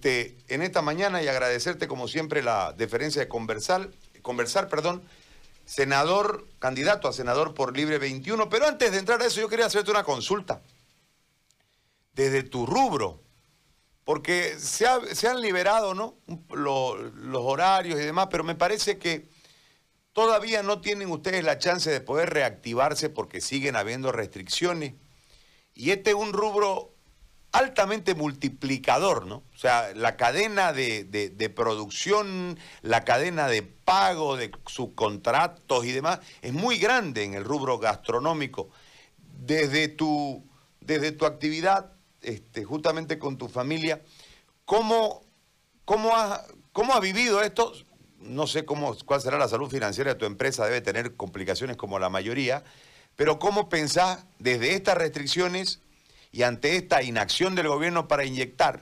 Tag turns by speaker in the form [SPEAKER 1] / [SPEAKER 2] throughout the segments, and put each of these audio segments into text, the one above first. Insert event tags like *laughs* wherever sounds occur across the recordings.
[SPEAKER 1] este, en esta mañana y agradecerte como siempre la deferencia de conversar, conversar, perdón, senador, candidato a senador por Libre 21. Pero antes de entrar a eso, yo quería hacerte una consulta. Desde tu rubro, porque se, han liberado ¿no? los horarios y demás, pero me parece que todavía no tienen ustedes la chance de poder reactivarse porque siguen habiendo restricciones. Y este es un rubro altamente multiplicador, ¿no? O sea, la cadena de, producción, la cadena de pago de subcontratos y demás es muy grande en el rubro gastronómico. Desde tu, desde tu actividad, este, justamente con tu familia, ¿cómo, cómo, ¿cómo vivido esto? No sé cómo, cuál será la salud financiera de tu empresa, debe tener complicaciones como la mayoría, pero ¿cómo pensás desde estas restricciones y ante esta inacción del gobierno para inyectar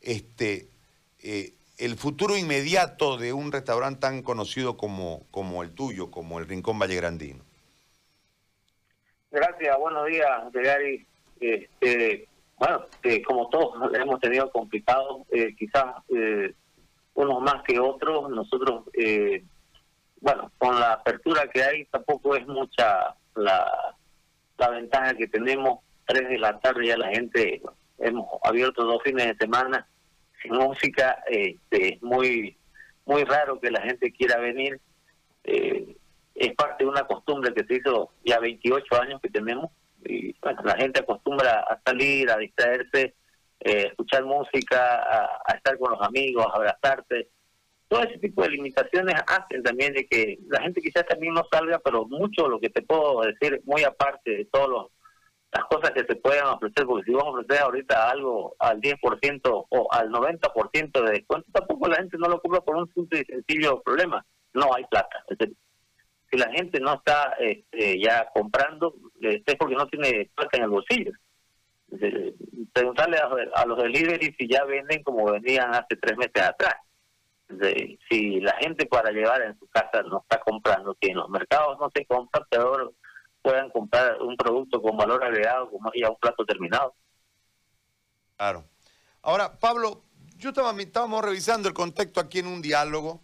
[SPEAKER 1] este, eh, el futuro inmediato de un restaurante tan conocido como, como el tuyo, como el Rincón Vallegrandino.
[SPEAKER 2] Gracias, buenos días, Gary. Este, bueno, como todos hemos tenido complicados, eh, quizás eh, unos más que otros, nosotros, bueno, con la apertura que hay, tampoco es mucha la, la ventaja que tenemos 3 de la tarde ya la gente, hemos abierto dos fines de semana sin música, este, es muy, muy raro que la gente quiera venir. Eh, es parte de una costumbre que se hizo ya 28 años que tenemos y bueno, la gente acostumbra a salir, a distraerse, eh, escuchar música, a, estar con los amigos, a abrazarse. Todo ese tipo de limitaciones hacen también de que la gente quizás también no salga, pero mucho lo que te puedo decir, muy aparte de todos los las cosas que se puedan ofrecer, porque si vamos a ofrecer ahorita algo al 10% o al 90% de descuento, tampoco la gente no lo cubra por un simple y sencillo problema, no hay plata. si la gente no está este, ya comprando, es porque no tiene plata en el bolsillo. preguntarle a, los delivery si ya venden como venían hace tres meses atrás. si la gente para llevar en su casa no está comprando, que en los mercados no se compra, peor puedan comprar un producto con valor agregado como ya un plato terminado.
[SPEAKER 1] Claro. Ahora, Pablo, yo estaba, estábamos revisando el contexto aquí en un diálogo,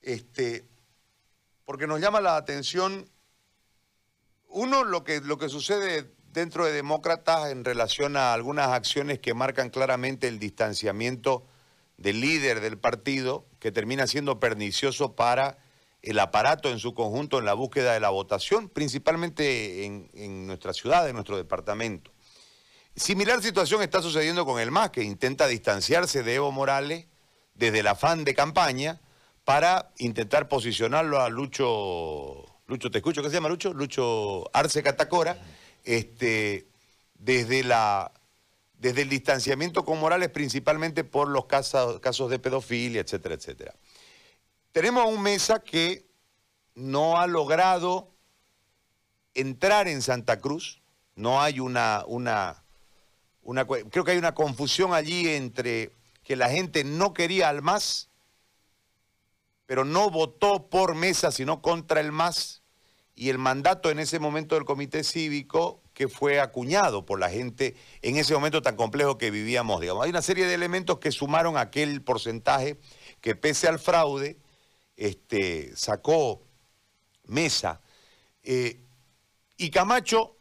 [SPEAKER 1] este, porque nos llama la atención, uno, lo que, lo que sucede dentro de Demócratas en relación a algunas acciones que marcan claramente el distanciamiento del líder del partido, que termina siendo pernicioso para el aparato en su conjunto en la búsqueda de la votación, principalmente en, nuestra ciudad, en nuestro departamento. Similar situación está sucediendo con el MAS, que intenta distanciarse de Evo Morales desde el afán de campaña para intentar posicionarlo a Lucho, Lucho, te escucho, ¿qué se llama Lucho? Lucho Arce Catacora, este, desde, la, desde el distanciamiento con Morales, principalmente por los casos, casos de pedofilia, etcétera, etcétera. Tenemos a un Mesa que no ha logrado entrar en Santa Cruz. No hay una, una, creo que hay una confusión allí entre que la gente no quería al MAS, pero no votó por Mesa, sino contra el MAS, y el mandato en ese momento del comité cívico que fue acuñado por la gente en ese momento tan complejo que vivíamos. Hay una serie de elementos que sumaron aquel porcentaje que pese al fraude, este, sacó Mesa. Eh, y Camacho,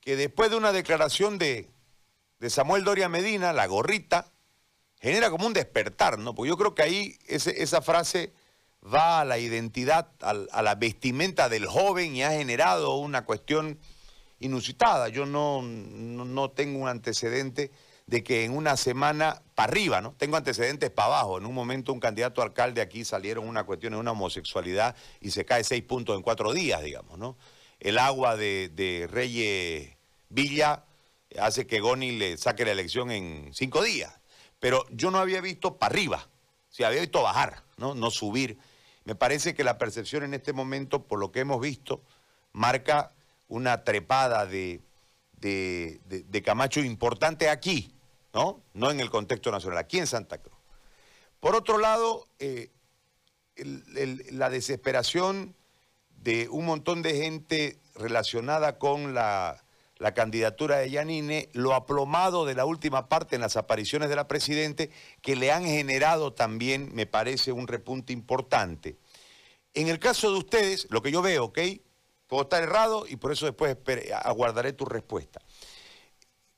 [SPEAKER 1] que después de una declaración de, Samuel Doria Medina, la gorrita, genera como un despertar, ¿no? Porque yo creo que ahí esa frase va a la identidad, a, la vestimenta del joven y ha generado una cuestión inusitada. Yo no, no tengo un antecedente de que en una semana para arriba, ¿no? Tengo antecedentes para abajo. En un momento un candidato a alcalde aquí salieron una cuestión de una homosexualidad y se cae seis puntos en cuatro días, digamos, ¿no? El agua de, Reyes Villa hace que Goni le saque la elección en cinco días. Pero yo no había visto para arriba, o había visto bajar, ¿no? No subir. Me parece que la percepción en este momento, por lo que hemos visto, marca una trepada de, de Camacho importante aquí, ¿no? No en el contexto nacional, aquí en Santa Cruz. Por otro lado, eh, la desesperación de un montón de gente relacionada con la, la candidatura de Yanine, lo aplomado de la última parte en las apariciones de la Presidente, que le han generado también, me parece, un repunte importante. En el caso de ustedes, lo que yo veo, ¿ok? Puedo estar errado y por eso después aguardaré tu respuesta.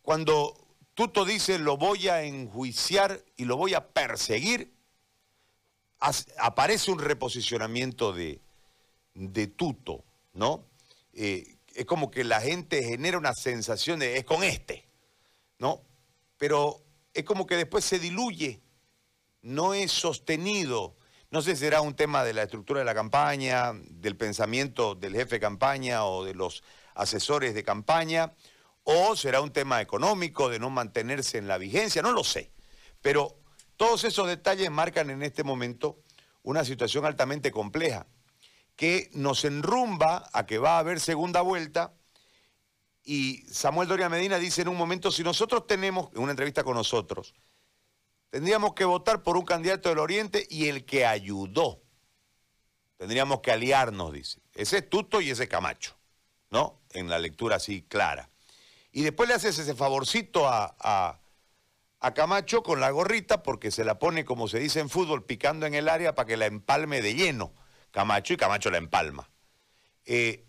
[SPEAKER 1] Cuando Tuto dice lo voy a enjuiciar y lo voy a perseguir, aparece un reposicionamiento de, de Tuto, ¿no? Eh, es como que la gente genera una sensación de es con este, ¿no? Pero es como que después se diluye, no es sostenido. No sé si será un tema de la estructura de la campaña, del pensamiento del jefe de campaña o de los asesores de campaña, o será un tema económico de no mantenerse en la vigencia, no lo sé. Pero todos esos detalles marcan en este momento una situación altamente compleja que nos enrumba a que va a haber segunda vuelta. Y Samuel Doria Medina dice en un momento, si nosotros tenemos, en una entrevista con nosotros, tendríamos que votar por un candidato del Oriente y el que ayudó. Tendríamos que aliarnos, dice. Ese es Tuto y ese es Camacho, ¿no? En la lectura así clara. Y después le haces ese favorcito a, a, a Camacho con la gorrita porque se la pone, como se dice en fútbol, picando en el área para que la empalme de lleno Camacho y Camacho la empalma. Eh,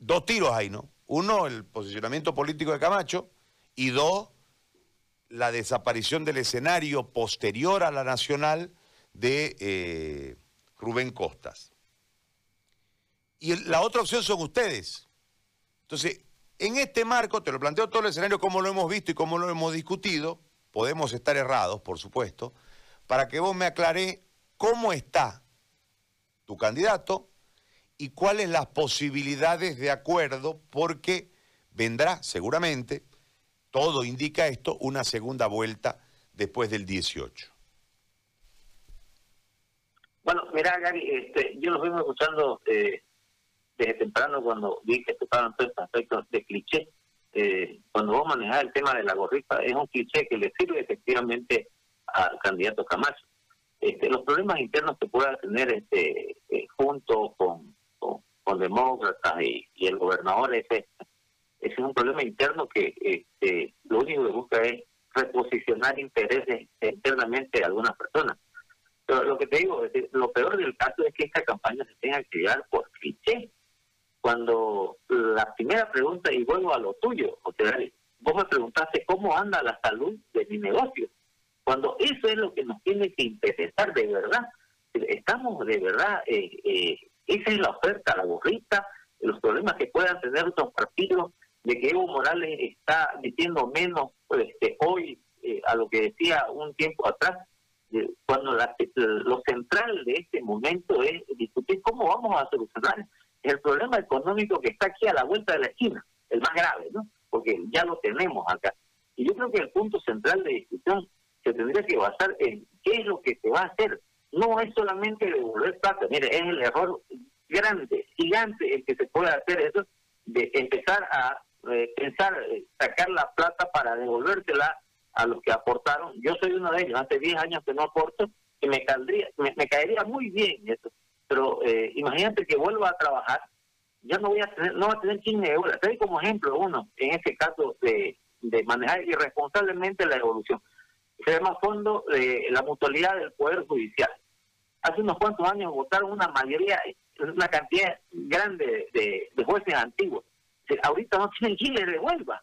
[SPEAKER 1] dos tiros ahí, ¿no? Uno, el posicionamiento político de Camacho y dos, la desaparición del escenario posterior a la nacional de eh, Rubén Costas. Y la otra opción son ustedes. Entonces, en este marco, te lo planteo todo el escenario, como lo hemos visto y cómo lo hemos discutido, podemos estar errados, por supuesto, para que vos me aclaré cómo está tu candidato y cuáles las posibilidades de acuerdo, porque vendrá seguramente, todo indica esto, una segunda vuelta después del 18.
[SPEAKER 2] Bueno, mira, Gary, este, yo los vengo escuchando eh, desde temprano cuando vi que tocaban todos estos aspectos de cliché. Eh, cuando vos manejás el tema de la gorrita, es un cliché que le sirve efectivamente al candidato Camacho. Este, los problemas internos que pueda tener este eh, junto con, con, demócratas y, el gobernador ese, ese es un problema interno que este, lo único que busca es reposicionar intereses internamente de algunas personas. Pero lo que te digo, lo peor del caso es que esta campaña se tenga que llevar por cliché. Cuando la primera pregunta, y vuelvo a lo tuyo, o sea, vos me preguntaste cómo anda la salud de mi negocio. Cuando eso es lo que nos tiene que interesar de verdad, estamos de verdad, eh, eh, esa es la oferta, la gorrita, los problemas que puedan tener otros partidos, de que Evo Morales está diciendo menos este, hoy eh, a lo que decía un tiempo atrás, cuando lo central de este momento es discutir cómo vamos a solucionar el problema económico que está aquí a la vuelta de la esquina, el más grave, ¿no? Porque ya lo tenemos acá. Y yo creo que el punto central de discusión se tendría que basar en qué es lo que se va a hacer. No es solamente devolver plata. Mire, es el error grande, gigante el que se puede hacer eso, de empezar a eh, pensar, eh, sacar la plata para devolvérsela a los que aportaron. Yo soy uno de ellos, hace 10 años que no aporto, y me, caldría, me, caería muy bien eso. Pero eh, imagínate que vuelva a trabajar, ya no voy a tener, no va a tener 15 euros. Te como ejemplo uno, en este caso de, de manejar irresponsablemente la evolución se llama Fondo de la Mutualidad del Poder Judicial. Hace unos cuantos años votaron una mayoría, una cantidad grande de, jueces antiguos. Ahorita no tienen quien les devuelva.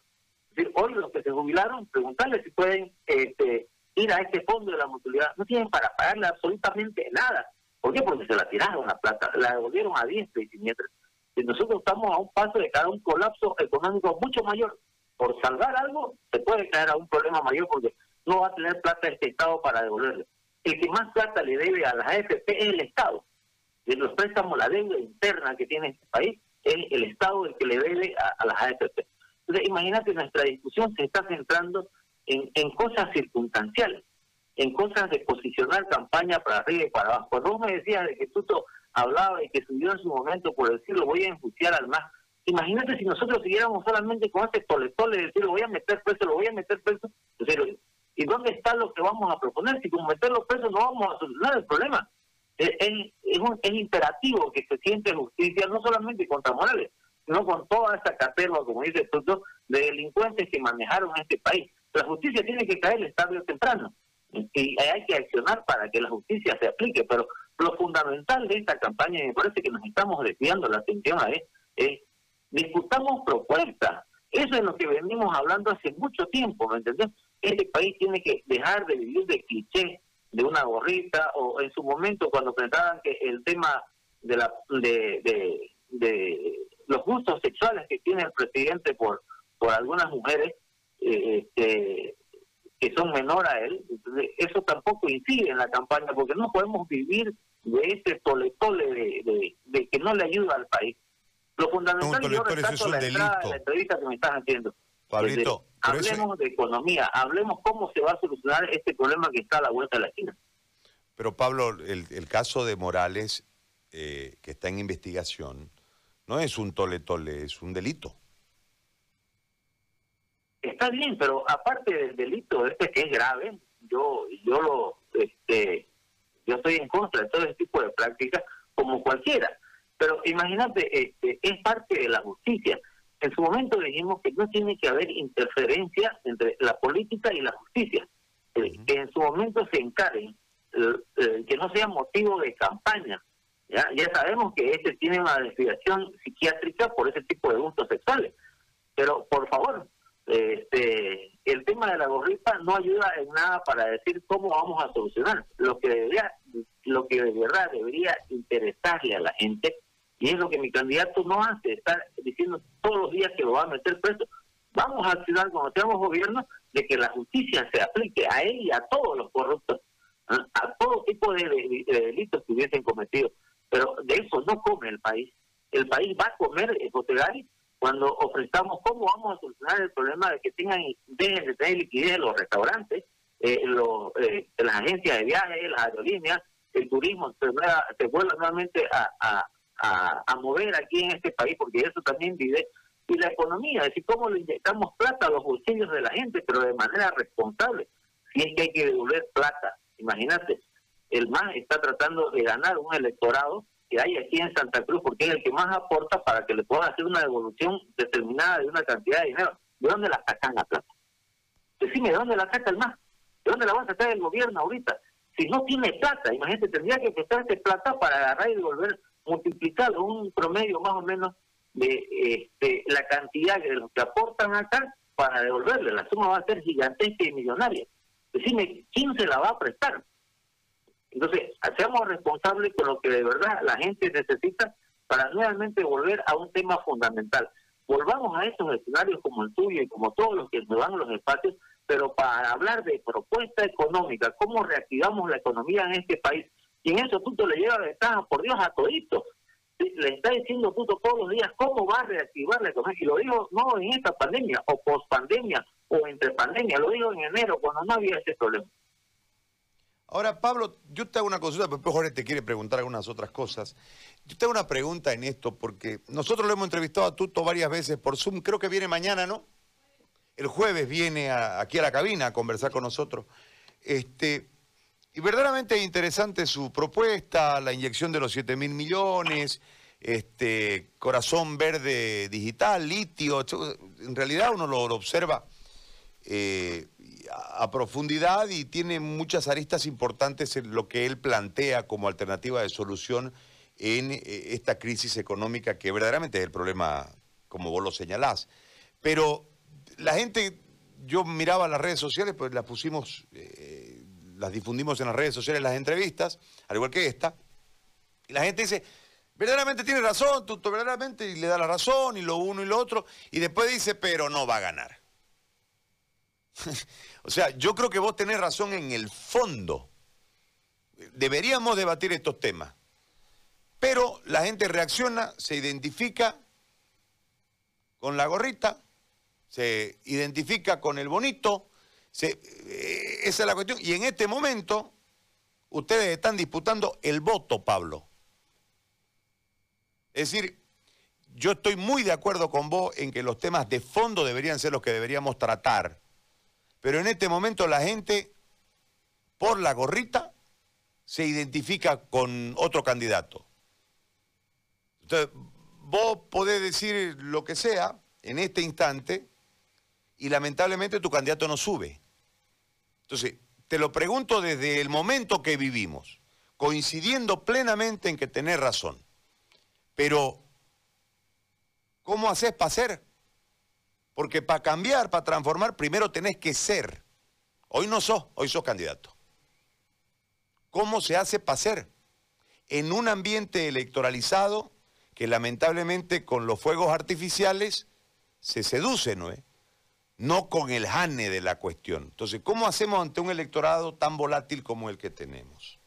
[SPEAKER 2] hoy los que se jubilaron, preguntarles si pueden este, ir a este fondo de la mutualidad. No tienen para pagarle absolutamente nada. ¿Por qué? Porque se la tiraron la plata, la devolvieron a diestra y siniestra. Si nosotros estamos a un paso de cada un colapso económico mucho mayor, por salvar algo, se puede caer a un problema mayor porque no va a tener plata este Estado para devolverle. El que más plata le debe a las AFP es el Estado. De los préstamos, la deuda interna que tiene este país, el Estado el que le debe a, las AFP. Entonces, imagínate, nuestra discusión se está centrando en, en cosas circunstanciales, en cosas de posicionar campaña para arriba y para abajo. Cuando vos me decías de que tú hablaba y que subió en su momento por decirlo, voy a enjuiciar al más. Imagínate si nosotros siguiéramos solamente con este toletole de decir, lo voy a meter preso, lo voy a meter preso. Entonces, ¿Y dónde está lo que vamos a proponer? Si con meter los presos no vamos a solucionar el problema. Es, es, es, imperativo que se siente justicia no solamente contra Morales, sino con toda esa caterva, como dice el de delincuentes que manejaron este país. La justicia tiene que caer tarde o temprano y hay que accionar para que la justicia se aplique, pero lo fundamental de esta campaña, y me parece que nos estamos desviando la atención a es, es discutamos propuestas. Eso es lo que venimos hablando hace mucho tiempo, ¿me entendés? Este país tiene que dejar de vivir de cliché, de una gorrita, o en su momento cuando pensaban que el tema de la de, de, de los gustos sexuales que tiene el presidente por por algunas mujeres eh, este, que son menor a él, eso tampoco incide en la campaña, porque no podemos vivir de ese tole de, de, que no le ayuda al país. Lo fundamental, yo resalto la, entrada, la entrevista que me estás haciendo.
[SPEAKER 1] Pablito,
[SPEAKER 2] hablemos de economía, hablemos cómo se va a solucionar este problema que está a la vuelta de la esquina.
[SPEAKER 1] Pero Pablo, el, el caso de Morales, eh, que está en investigación, no es un tole-tole, es un delito.
[SPEAKER 2] Está bien, pero aparte del delito este que es grave, yo yo lo este yo estoy en contra de todo ese tipo de prácticas como cualquiera. Pero imagínate, este, es parte de la justicia. En su momento dijimos que no tiene que haber interferencia entre la política y la justicia. Eh, que en su momento se encarguen, eh, eh, que no sea motivo de campaña. ¿ya? ya sabemos que este tiene una desviación psiquiátrica por ese tipo de gustos sexuales. Pero por favor, este, el tema de la gorrita no ayuda en nada para decir cómo vamos a solucionar. Lo que debería, lo que de verdad debería interesarle a la gente, y es lo que mi candidato no hace, estar diciendo todos los días que lo va a meter preso. Vamos a accionar cuando seamos gobierno de que la justicia se aplique a él y a todos los corruptos, a todo tipo de, delitos que hubiesen cometido. Pero de eso no come el país. El país va a comer, eh, cuando ofrezcamos cómo vamos a solucionar el problema de que tengan dejen de tener liquidez los restaurantes, eh, los, eh, las agencias de viajes, las aerolíneas, el turismo se, se vuelva nuevamente a, a, mover aquí en este país, porque eso también vive. Y la economía, es decir, cómo le inyectamos plata a los bolsillos de la gente, pero de manera responsable. Si es que hay que devolver plata, imagínate, el MAS está tratando de ganar un electorado que hay aquí en Santa Cruz, porque es el que más aporta para que le puedan hacer una devolución determinada de una cantidad de dinero. ¿De dónde la sacan la plata? Decime, ¿de dónde la saca el más? ¿De dónde la va a sacar el gobierno ahorita? Si no tiene plata, imagínate, tendría que prestarse plata para agarrar y devolver, multiplicar un promedio más o menos de este, la cantidad de los que aportan acá para devolverle. La suma va a ser gigantesca y millonaria. Decime, ¿quién se la va a prestar? Entonces, seamos responsables con lo que de verdad la gente necesita para nuevamente volver a un tema fundamental. Volvamos a esos escenarios como el tuyo y como todos los que nos dan los espacios, pero para hablar de propuesta económica, cómo reactivamos la economía en este país. Y en eso Tuto le lleva ventaja, por Dios, a toditos. Le está diciendo Tuto todos los días cómo va a reactivar la economía. Y lo dijo no en esta pandemia, o post pandemia, o entre pandemia, lo dijo en enero, cuando no había ese problema.
[SPEAKER 1] Ahora, Pablo, yo te hago una consulta, pero después Jorge te quiere preguntar algunas otras cosas. Yo te hago una pregunta en esto, porque nosotros lo hemos entrevistado a Tuto varias veces por Zoom, creo que viene mañana, ¿no? El jueves viene aquí a la cabina a conversar con nosotros. Este, y verdaderamente es interesante su propuesta, la inyección de los 7 mil millones, este, corazón verde digital, litio. En realidad uno lo, observa. Eh, a, profundidad y tiene muchas aristas importantes en lo que él plantea como alternativa de solución en eh, esta crisis económica que verdaderamente es el problema, como vos lo señalás. Pero la gente, yo miraba las redes sociales, pues las pusimos, eh, las difundimos en las redes sociales, las entrevistas, al igual que esta, y la gente dice, verdaderamente tiene razón, Tuto, verdaderamente, y le da la razón, y lo uno y lo otro, y después dice, pero no va a ganar. *laughs* o sea, yo creo que vos tenés razón en el fondo. Deberíamos debatir estos temas. Pero la gente reacciona, se identifica con la gorrita, se identifica con el bonito, eh, esa es la cuestión. Y en este momento, ustedes están disputando el voto, Pablo. Es decir, yo estoy muy de acuerdo con vos en que los temas de fondo deberían ser los que deberíamos tratar. Pero en este momento la gente, por la gorrita, se identifica con otro candidato. Entonces, vos podés decir lo que sea en este instante y lamentablemente tu candidato no sube. Entonces, te lo pregunto desde el momento que vivimos, coincidiendo plenamente en que tenés razón. Pero, ¿cómo haces para ser? Porque para cambiar, para transformar, primero tenés que ser. Hoy no sos, hoy sos candidato. ¿Cómo se hace para ser? En un ambiente electoralizado que lamentablemente con los fuegos artificiales se seduce, ¿no es? No con el jane de la cuestión. Entonces, ¿cómo hacemos ante un electorado tan volátil como el que tenemos?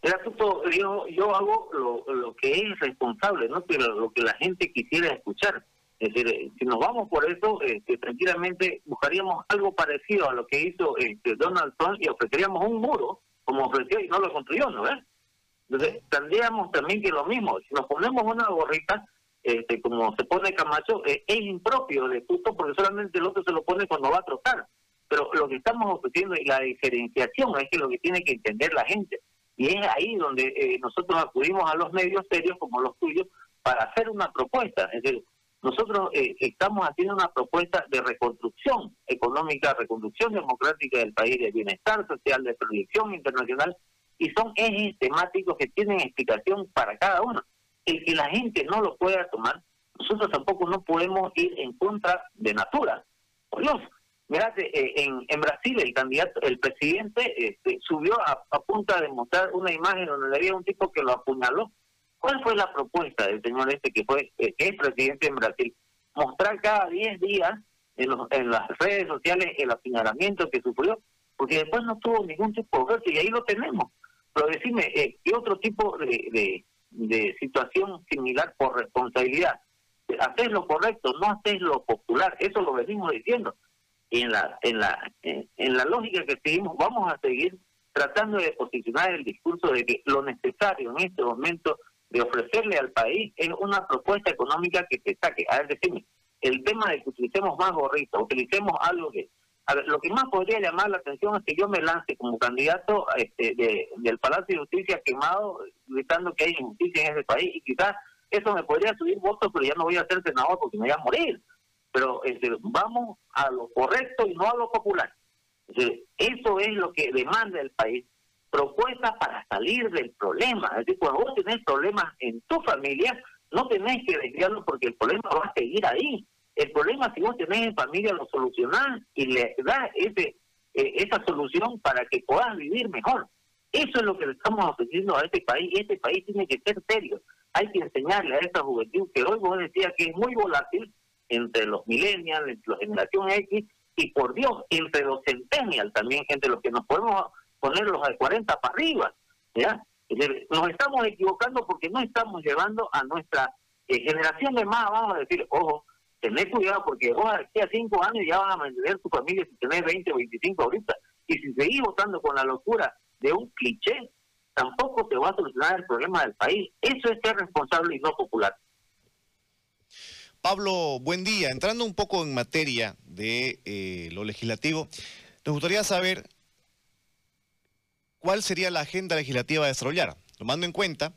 [SPEAKER 2] El asunto, yo, yo hago lo, que es responsable, ¿no? Pero lo que la gente quisiera escuchar. Es decir, eh, si nos vamos por eso, este, tranquilamente buscaríamos algo parecido a lo que hizo este, Donald Trump y ofreceríamos un muro, como ofreció y no lo construyó, ¿no ves? Entonces, tendríamos también que lo mismo, si nos ponemos una gorrita, este, como se pone Camacho, eh, es impropio de justo porque solamente el otro se lo pone cuando va a trotar. Pero lo que estamos ofreciendo y la diferenciación es que lo que tiene que entender la gente. Y es ahí donde eh, nosotros acudimos a los medios serios como los tuyos para hacer una propuesta. Es decir, nosotros eh, estamos haciendo una propuesta de reconstrucción económica, reconstrucción democrática del país, de bienestar social, de proyección internacional, y son ejes temáticos que tienen explicación para cada uno. El que la gente no lo pueda tomar, nosotros tampoco no podemos ir en contra de Natura. Por Dios, mirate, eh, en, en Brasil el candidato, el presidente este, subió a, punta de mostrar una imagen donde había un tipo que lo apuñaló. ¿Cuál fue la propuesta del señor este que fue eh, que es presidente en Brasil? Mostrar cada 10 días en, los, en las redes sociales el apuñalamiento que sufrió, porque después no tuvo ningún tipo de y ahí lo tenemos. Pero decime, eh, ¿qué otro tipo de, de, situación similar por responsabilidad? Haces lo correcto, no haces lo popular, eso lo venimos diciendo. Y en la, en la, en, la lógica que seguimos, vamos a seguir tratando de posicionar el discurso de que lo necesario en este momento de ofrecerle al país es una propuesta económica que se saque. A ver, decime, el tema de que utilicemos más gorritos, utilicemos algo que a ver, lo que más podría llamar la atención es que yo me lance como candidato este, de, del Palacio de Justicia quemado, gritando que hay injusticia en ese país, y quizás eso me podría subir votos, pero ya no voy a ser senador porque me voy a morir. Pero este, vamos a lo correcto y no a lo popular. eso es lo que demanda el país. Propuestas para salir del problema. Es decir, cuando vos tenés problemas en tu familia, no tenés que desviarlo porque el problema va a seguir ahí. El problema si vos tenés en familia lo solucionás y le das ese, eh, esa solución para que puedas vivir mejor. Eso es lo que le estamos ofreciendo a este país. Este país tiene que ser serio. Hay que enseñarle a esta juventud que hoy vos decías que es muy volátil entre los millennials, entre la generación X y por Dios, entre los centennials también, entre los que nos podemos poner los de 40 para arriba. ¿ya? Nos estamos equivocando porque no estamos llevando a nuestra eh, generación de más, vamos a decir, ojo, tenés cuidado porque vos aquí a cinco años ya vas a mantener tu familia si tenés 20 o 25 ahorita. Y si seguís votando con la locura de un cliché, tampoco te va a solucionar el problema del país. Eso es ser responsable y no popular.
[SPEAKER 3] Pablo, buen día. Entrando un poco en materia de eh, lo legislativo, nos gustaría saber cuál sería la agenda legislativa a desarrollar, tomando en cuenta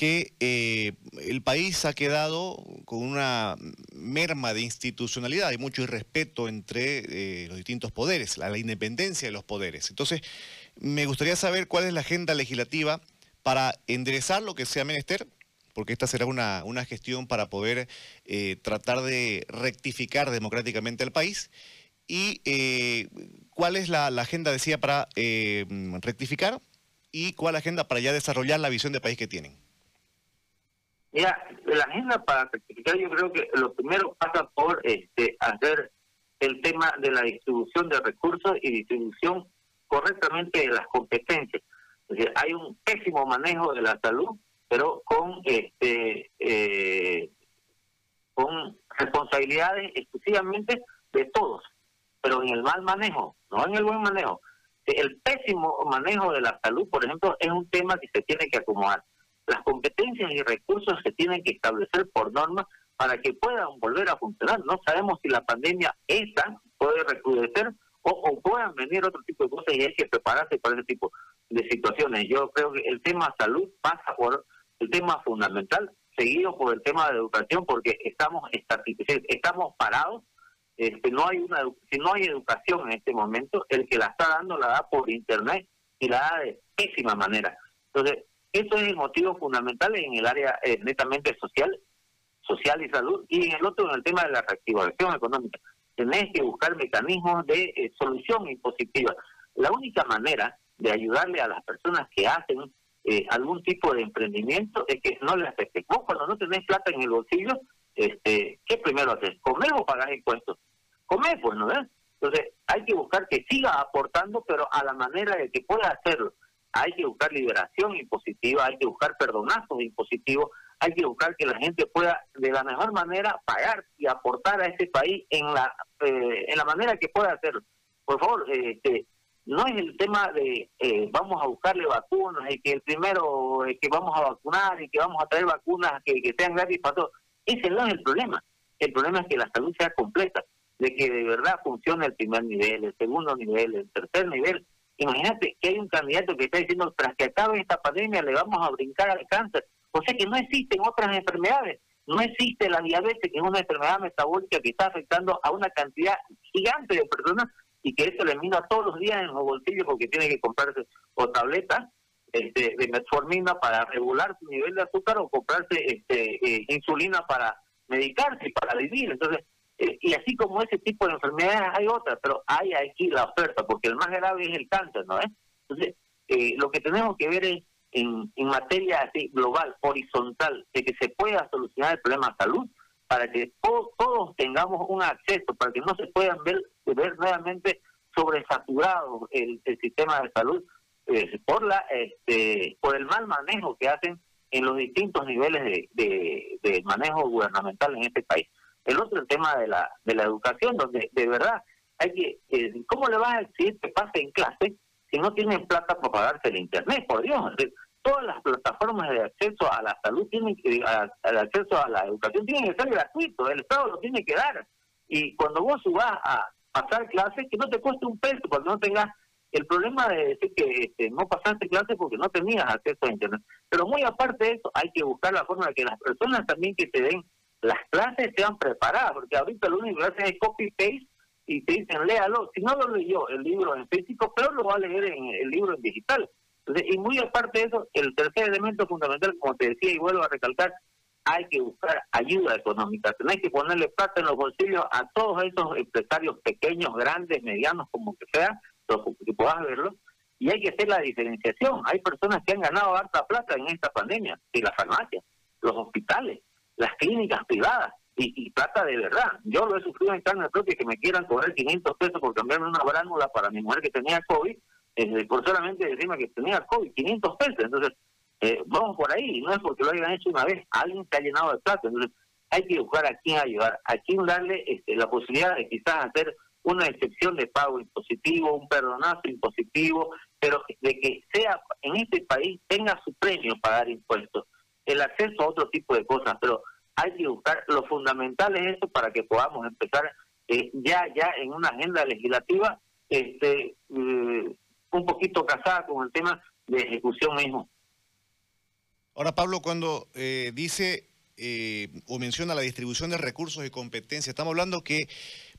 [SPEAKER 3] que eh, el país ha quedado con una merma de institucionalidad y mucho irrespeto entre eh, los distintos poderes, la, independencia de los poderes. Entonces, me gustaría saber cuál es la agenda legislativa para enderezar lo que sea menester, porque esta será una, gestión para poder eh, tratar de rectificar democráticamente al país. Y cuál es la, agenda, decía, para rectificar y cuál agenda para ya desarrollar la visión de país que tienen.
[SPEAKER 2] Mira, la agenda para certificar yo creo que lo primero pasa por este hacer el tema de la distribución de recursos y distribución correctamente de las competencias. Hay un pésimo manejo de la salud, pero con este eh, con responsabilidades exclusivamente de todos, pero en el mal manejo, no en el buen manejo. El pésimo manejo de la salud, por ejemplo, es un tema que se tiene que acomodar. Las competencias y recursos se tienen que establecer por norma para que puedan volver a funcionar. No sabemos si la pandemia esta puede recrudecer o, puedan venir otro tipo de cosas y hay que prepararse para ese tipo de situaciones. Yo creo que el tema salud pasa por el tema fundamental seguido por el tema de educación porque estamos estamos parados este, no hay una si no hay educación en este momento el que la está dando la da por internet y la da de pésima manera entonces eso es el motivo fundamental en el área eh, netamente social social y salud y en el otro en el tema de la reactivación económica tenés que buscar mecanismos de eh, solución impositiva la única manera de ayudarle a las personas que hacen eh, algún tipo de emprendimiento es que no le afecte. Vos cuando no tenés plata en el bolsillo, este, ¿qué primero haces? ¿Comer o pagar impuestos? Comer, pues, ¿no ves? Entonces, hay que buscar que siga aportando, pero a la manera de que pueda hacerlo. Hay que buscar liberación impositiva, hay que buscar perdonazos impositivos, hay que buscar que la gente pueda de la mejor manera pagar y aportar a ese país en la eh, en la manera que pueda hacerlo. Por favor, este, no es el tema de eh, vamos a buscarle vacunas y que el primero que vamos a vacunar y que vamos a traer vacunas que, sean gratis para todos. Ese no es el problema. El problema es que la salud sea completa, de que de verdad funcione el primer nivel, el segundo nivel, el tercer nivel. Imagínate que hay un candidato que está diciendo, tras que acabe esta pandemia le vamos a brincar al cáncer. O sea que no existen otras enfermedades. No existe la diabetes, que es una enfermedad metabólica que está afectando a una cantidad gigante de personas y que eso le mina todos los días en los bolsillos porque tiene que comprarse o tabletas este, de metformina para regular su nivel de azúcar o comprarse este, eh, insulina para medicarse y para vivir. Entonces, y así como ese tipo de enfermedades hay otras, pero hay aquí la oferta, porque el más grave es el cáncer, ¿no es? Entonces, eh, lo que tenemos que ver es en, materia así global, horizontal, de que se pueda solucionar el problema de salud, para que todos, tengamos un acceso, para que no se puedan ver, nuevamente sobresaturado el, sistema de salud eh, por la este, por el mal manejo que hacen en los distintos niveles de, de, manejo gubernamental en este país. El otro el tema de la de la educación, donde de verdad hay que, eh, ¿cómo le vas a decir que pase en clase si no tienen plata para pagarse el internet? Por Dios, todas las plataformas de acceso a la salud tienen que, al acceso a la educación tienen que ser gratuitos, el Estado lo tiene que dar. Y cuando vos subas a pasar clases, que no te cueste un peso, porque no tengas el problema de decir que este, no pasaste clases porque no tenías acceso a Internet. Pero muy aparte de eso, hay que buscar la forma de que las personas también que te den las clases sean preparadas, porque ahorita lo único que hacen es copy-paste y te dicen, léalo. Si no lo leyó el libro en físico, pero lo va a leer en el libro en digital y muy aparte de eso, el tercer elemento fundamental, como te decía y vuelvo a recalcar, hay que buscar ayuda económica. Tenés que ponerle plata en los bolsillos a todos esos empresarios pequeños, grandes, medianos, como que sea, que puedas verlo. Y hay que hacer la diferenciación. Hay personas que han ganado harta plata en esta pandemia, y las farmacias, los hospitales, las clínicas privadas, y, plata de verdad. Yo lo he sufrido en carne propia que me quieran cobrar 500 pesos por cambiarme una bránula para mi mujer que tenía COVID por solamente decirme que tenía COVID, 500 pesos. Entonces, eh, vamos por ahí, no es porque lo hayan hecho una vez, alguien ha llenado de plata. Entonces, hay que buscar a quién ayudar, a quién darle este, la posibilidad de quizás hacer una excepción de pago impositivo, un perdonazo impositivo, pero de que sea en este país tenga su premio pagar impuestos, el acceso a otro tipo de cosas, pero hay que buscar lo fundamental es eso para que podamos empezar eh, ya ya en una agenda legislativa este eh, un poquito casada con el tema de ejecución mismo.
[SPEAKER 3] Ahora, Pablo, cuando eh, dice o menciona la distribución de recursos y competencias, estamos hablando que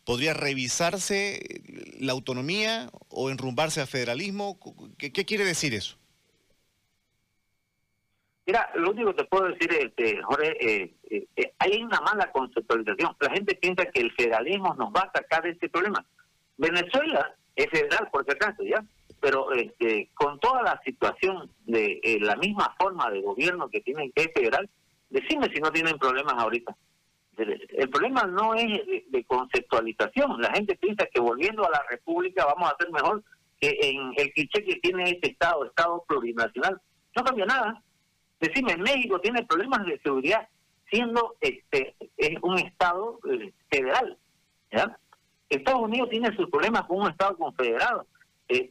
[SPEAKER 3] podría revisarse la autonomía o enrumbarse a federalismo. ¿Qué, quiere decir eso?
[SPEAKER 2] Mira, lo único que te puedo decir, este, Jorge, eh, eh, hay una mala conceptualización. La gente piensa que el federalismo nos va a sacar de este problema. Venezuela es federal, por si acaso, ¿ya? pero este, con toda la situación de eh, la misma forma de gobierno que tienen que es federal, decime si no tienen problemas ahorita. El problema no es de, conceptualización. La gente piensa que volviendo a la República vamos a hacer mejor que en el cliché que tiene este Estado, Estado plurinacional. No cambia nada. Decime, México tiene problemas de seguridad siendo este es un Estado eh, federal. ¿ya? Estados Unidos tiene sus problemas con un Estado confederado. Eh,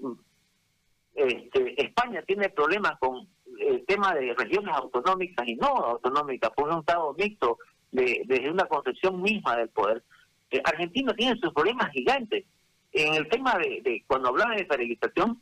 [SPEAKER 2] este, España tiene problemas con el tema de regiones autonómicas y no autonómicas, por un estado mixto de, desde una concepción misma del poder. Eh, Argentina tiene sus problemas gigantes. En el tema de, cuando hablamos de federalización,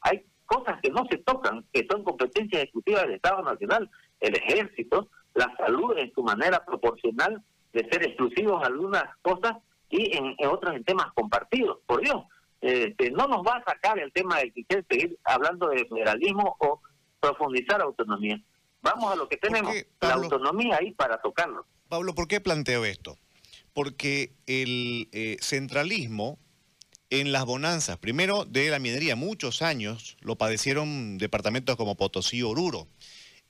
[SPEAKER 2] hay cosas que no se tocan, que son competencias ejecutivas del Estado Nacional, el ejército, la salud en su manera proporcional de ser exclusivos en algunas cosas y en, otras en temas compartidos. Por Dios, este, no nos va a sacar el tema de que quiere seguir hablando de federalismo o profundizar autonomía. Vamos a lo que tenemos, la autonomía ahí para tocarlo.
[SPEAKER 3] Pablo, ¿por qué planteo esto? Porque el eh, centralismo en las bonanzas, primero de la minería, muchos años lo padecieron departamentos como Potosí Oruro.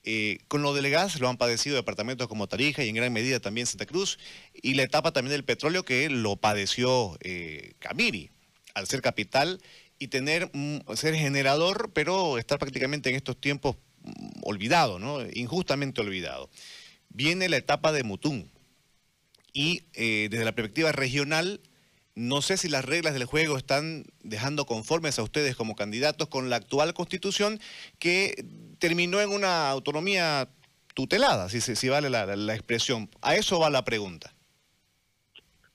[SPEAKER 3] Eh, con lo del gas lo han padecido departamentos como Tarija y en gran medida también Santa Cruz, y la etapa también del petróleo que lo padeció eh, Camiri, al ser capital y tener ser generador, pero estar prácticamente en estos tiempos mm, olvidado, ¿no? injustamente olvidado. Viene la etapa de Mutún, y eh, desde la perspectiva regional, no sé si las reglas del juego están dejando conformes a ustedes como candidatos con la actual constitución que terminó en una autonomía tutelada, si, si vale la, expresión. A eso va la pregunta.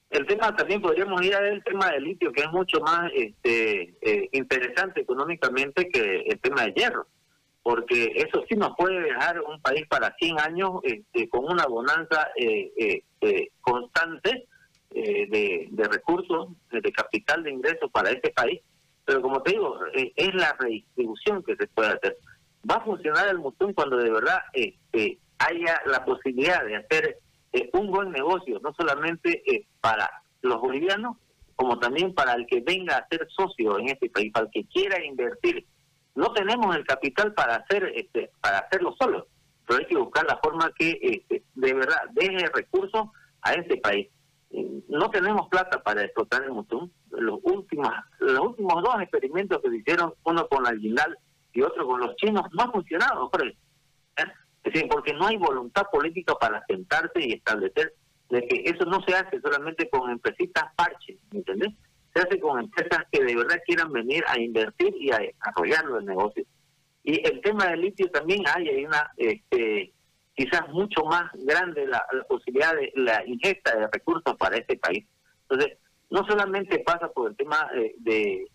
[SPEAKER 2] El tema también podríamos ir al tema del litio, que es mucho más este, eh, interesante económicamente que el tema de hierro, porque eso sí nos puede dejar un país para 100 años este, con una bonanza eh, eh, constante eh, de, recursos, de capital de ingresos para este país, pero como te digo, eh, es la redistribución que se puede hacer. Va a funcionar el Mutún cuando de verdad este, haya la posibilidad de hacer eh, un buen negocio, no solamente para los bolivianos, como también para el que venga a ser socio en este país, para el que quiera invertir. No tenemos el capital para hacer este, para hacerlo solo, pero hay que buscar la forma que este, de verdad deje recursos a este país no tenemos plata para explotar el Mutum. Los últimos, los últimos dos experimentos que se hicieron, uno con la Guindal y otro con los chinos, no han funcionado, ¿eh? Es decir, porque no hay voluntad política para sentarse y establecer de que eso no se hace solamente con empresitas parches, ¿entendés? Se hace con empresas que de verdad quieran venir a invertir y a desarrollarlo el negocio. Y el tema del litio también hay, hay una este, quizás mucho más grande la, posibilidad de la ingesta de recursos para este país. Entonces, no solamente pasa por el tema eh, de,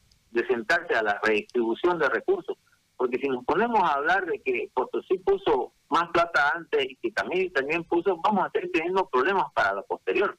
[SPEAKER 2] sentarse a la redistribución de recursos, porque si nos ponemos a hablar de que Potosí puso más plata antes y que también, también puso, vamos a seguir teniendo problemas para lo posterior.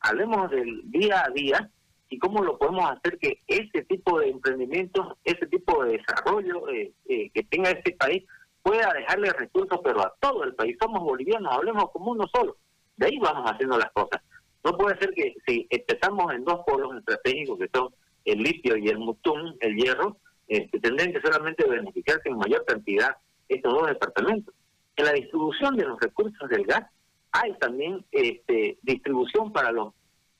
[SPEAKER 2] Hablemos del día a día y cómo lo podemos hacer que ese tipo de emprendimientos, ese tipo de desarrollo eh, eh, que tenga este país pueda dejarle recursos, pero a todo el país. Somos bolivianos, hablemos como uno solo. De ahí vamos haciendo las cosas. No puede ser que si empezamos en dos polos estratégicos, que son el litio y el mutún, el hierro, este, tendrían que solamente beneficiarse en mayor cantidad estos dos departamentos. En la distribución de los recursos del gas hay también este, distribución para los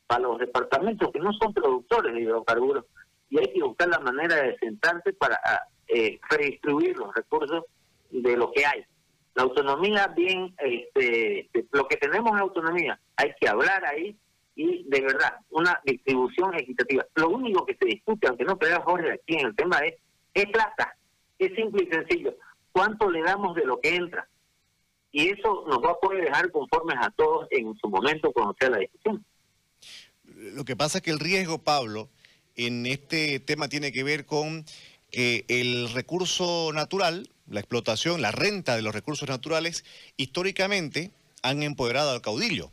[SPEAKER 2] para los departamentos que no son productores de hidrocarburos y hay que buscar la manera de sentarse para eh, redistribuir los recursos de lo que hay. La autonomía, bien, este, lo que tenemos es autonomía, hay que hablar ahí y de verdad, una distribución equitativa. Lo único que se discute, aunque no crea Jorge aquí en el tema, es, es plata, es simple y sencillo. ¿Cuánto le damos de lo que entra? Y eso nos va a poder dejar conformes a todos en su momento cuando sea la discusión.
[SPEAKER 3] Lo que pasa es que el riesgo, Pablo, en este tema tiene que ver con que el recurso natural la explotación, la renta de los recursos naturales, históricamente han empoderado al caudillo.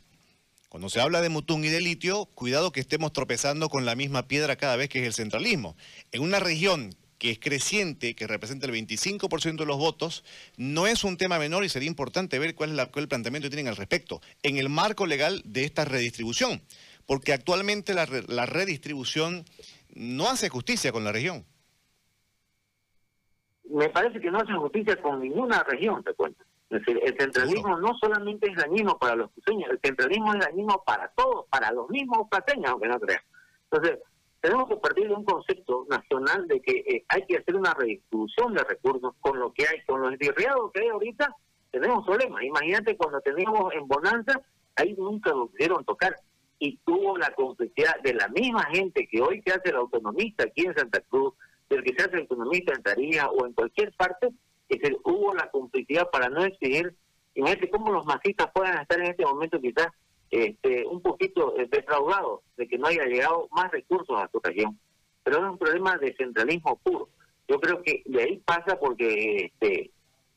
[SPEAKER 3] Cuando se habla de mutún y de litio, cuidado que estemos tropezando con la misma piedra cada vez que es el centralismo. En una región que es creciente, que representa el 25% de los votos, no es un tema menor y sería importante ver cuál es el planteamiento que tienen al respecto, en el marco legal de esta redistribución, porque actualmente la redistribución no hace justicia con la región
[SPEAKER 2] me parece que no hace justicia con ninguna región, te cuento. Es decir, el centralismo no solamente es dañino para los cruceños, el centralismo es dañino para todos, para los mismos paseños, aunque no crean. Entonces, tenemos que partir de un concepto nacional de que eh, hay que hacer una redistribución de recursos con lo que hay, con los desriados que hay ahorita, tenemos problemas. Imagínate cuando teníamos en Bonanza, ahí nunca lo pudieron tocar y tuvo la complejidad de la misma gente que hoy se hace la autonomista aquí en Santa Cruz, del que se hace economista en Tarija o en cualquier parte, que se, hubo la complicidad para no exigir, imagínate cómo los masistas puedan estar en este momento quizás este, un poquito eh, defraudados de que no haya llegado más recursos a su región. Pero es un problema de centralismo puro. Yo creo que de ahí pasa porque este,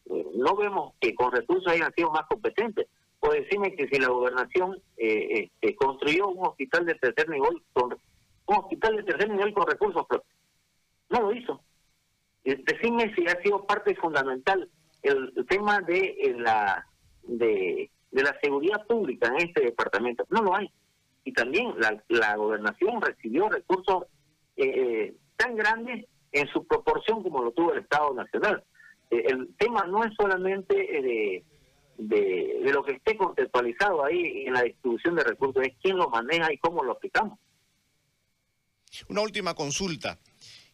[SPEAKER 2] eh, no vemos que con recursos hayan sido más competentes. o decime que si la gobernación eh, este, construyó un hospital de tercer nivel con un hospital de tercer nivel con recursos propios. No lo hizo. Eh, decime si ha sido parte fundamental el, tema de eh, la de, la seguridad pública en este departamento. No lo hay. Y también la, la gobernación recibió recursos tan grandes en su proporción como lo tuvo el Estado Nacional. el tema no es solamente de de, lo que esté contextualizado ahí en la distribución de recursos, es quién lo maneja y cómo lo aplicamos.
[SPEAKER 3] Una última consulta.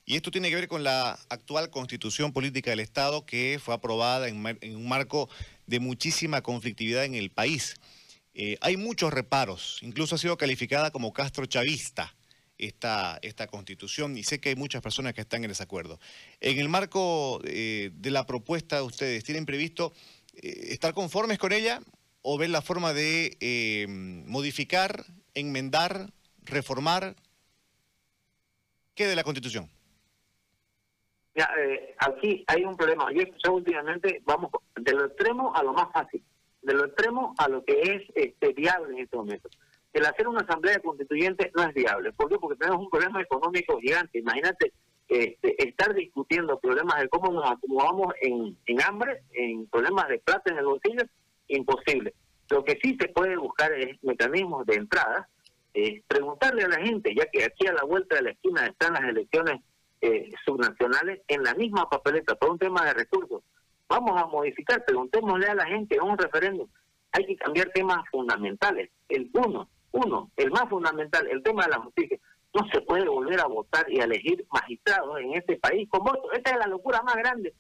[SPEAKER 3] Y esto tiene que ver con la actual constitución política del Estado que fue aprobada en, un marco de muchísima conflictividad en el país. Eh, hay muchos reparos, incluso ha sido calificada como Castro Chavista esta, esta constitución y sé que hay muchas personas que están en desacuerdo. En el marco eh, de la propuesta de ustedes, ¿tienen previsto eh, estar conformes con ella o ver la forma de modificar, enmendar, reformar? ¿Qué de la Constitución?
[SPEAKER 2] Ya, eh, aquí hay un problema. Yo he últimamente, vamos, de lo extremo a lo más fácil, de lo extremo a lo que es este, viable en este momento. El hacer una asamblea constituyente no es viable. ¿Por qué? Porque tenemos un problema económico gigante. Imagínate este, estar discutiendo problemas de cómo nos acomodamos en, en hambre, en problemas de plata en el bolsillo, imposible. Lo que sí se puede buscar es mecanismos de entrada, preguntarle a la gente, ya que aquí a la vuelta de la esquina están las elecciones eh, subnacionales, en la misma papeleta, por un tema de recursos. Vamos a modificar, preguntémosle a la gente en un referéndum. Hay que cambiar temas fundamentales. El uno, uno, el más fundamental, el tema de la justicia no se puede volver a votar y a elegir magistrados en este país con. Esta es la locura más grande.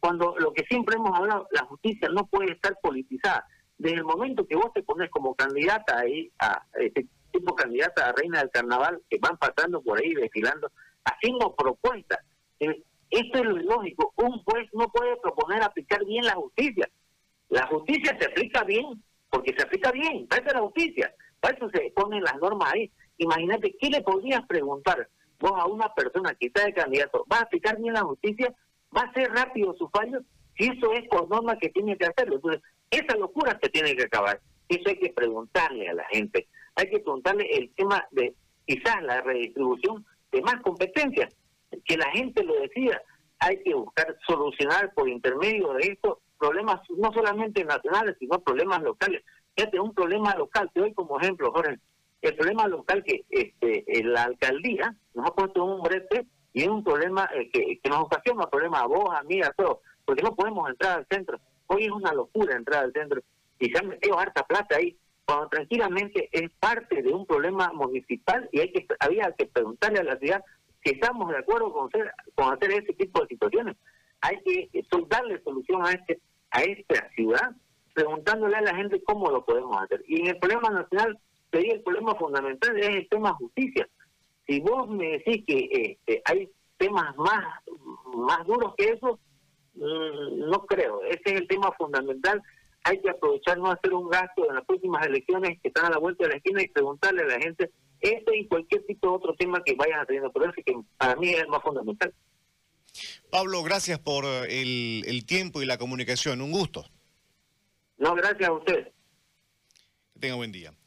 [SPEAKER 2] Cuando lo que siempre hemos hablado, la justicia no puede estar politizada. Desde el momento que vos te pones como candidata ahí, a este tipo candidata a reina del carnaval, que van pasando por ahí desfilando, haciendo propuestas. Eh, esto es lo ilógico. Un juez no puede proponer aplicar bien la justicia. La justicia se aplica bien, porque se aplica bien. Para eso es la justicia. Para eso se ponen las normas ahí. Imagínate, ¿qué le podrías preguntar vos a una persona que está de candidato? ¿Va a aplicar bien la justicia? ¿Va a ser rápido su fallo? Si eso es por norma que tiene que hacerlo. Entonces, esa locura se tiene que acabar. Eso hay que preguntarle a la gente. Hay que preguntarle el tema de quizás la redistribución de más competencias. Que la gente lo decida. Hay que buscar solucionar por intermedio de esto problemas no solamente nacionales, sino problemas locales. Fíjate, un problema local, te doy como ejemplo, Jorge, el problema local que este, la alcaldía nos ha puesto un brete y es un problema eh, que, que, nos ocasiona problema a vos, a mí, a todos, porque no podemos entrar al centro. Hoy es una locura entrar al centro y se han metido harta plata ahí, cuando tranquilamente es parte de un problema municipal y hay que había que preguntarle a la ciudad si estamos de acuerdo con hacer, con hacer ese tipo de situaciones. Hay que darle solución a este a esta ciudad, preguntándole a la gente cómo lo podemos hacer. Y en el problema nacional el problema fundamental es el tema justicia. Si vos me decís que este, hay temas más, más duros que eso, mm, no creo. Ese es el tema fundamental. Hay que aprovechar no hacer un gasto en las próximas elecciones que están a la vuelta de la esquina y preguntarle a la gente este y cualquier tipo de otro tema que vayan teniendo. Pero ese que para mí es el más fundamental.
[SPEAKER 3] Pablo, gracias por el, el tiempo y la comunicación. Un gusto.
[SPEAKER 2] No, gracias a usted.
[SPEAKER 3] Que tenga buen día.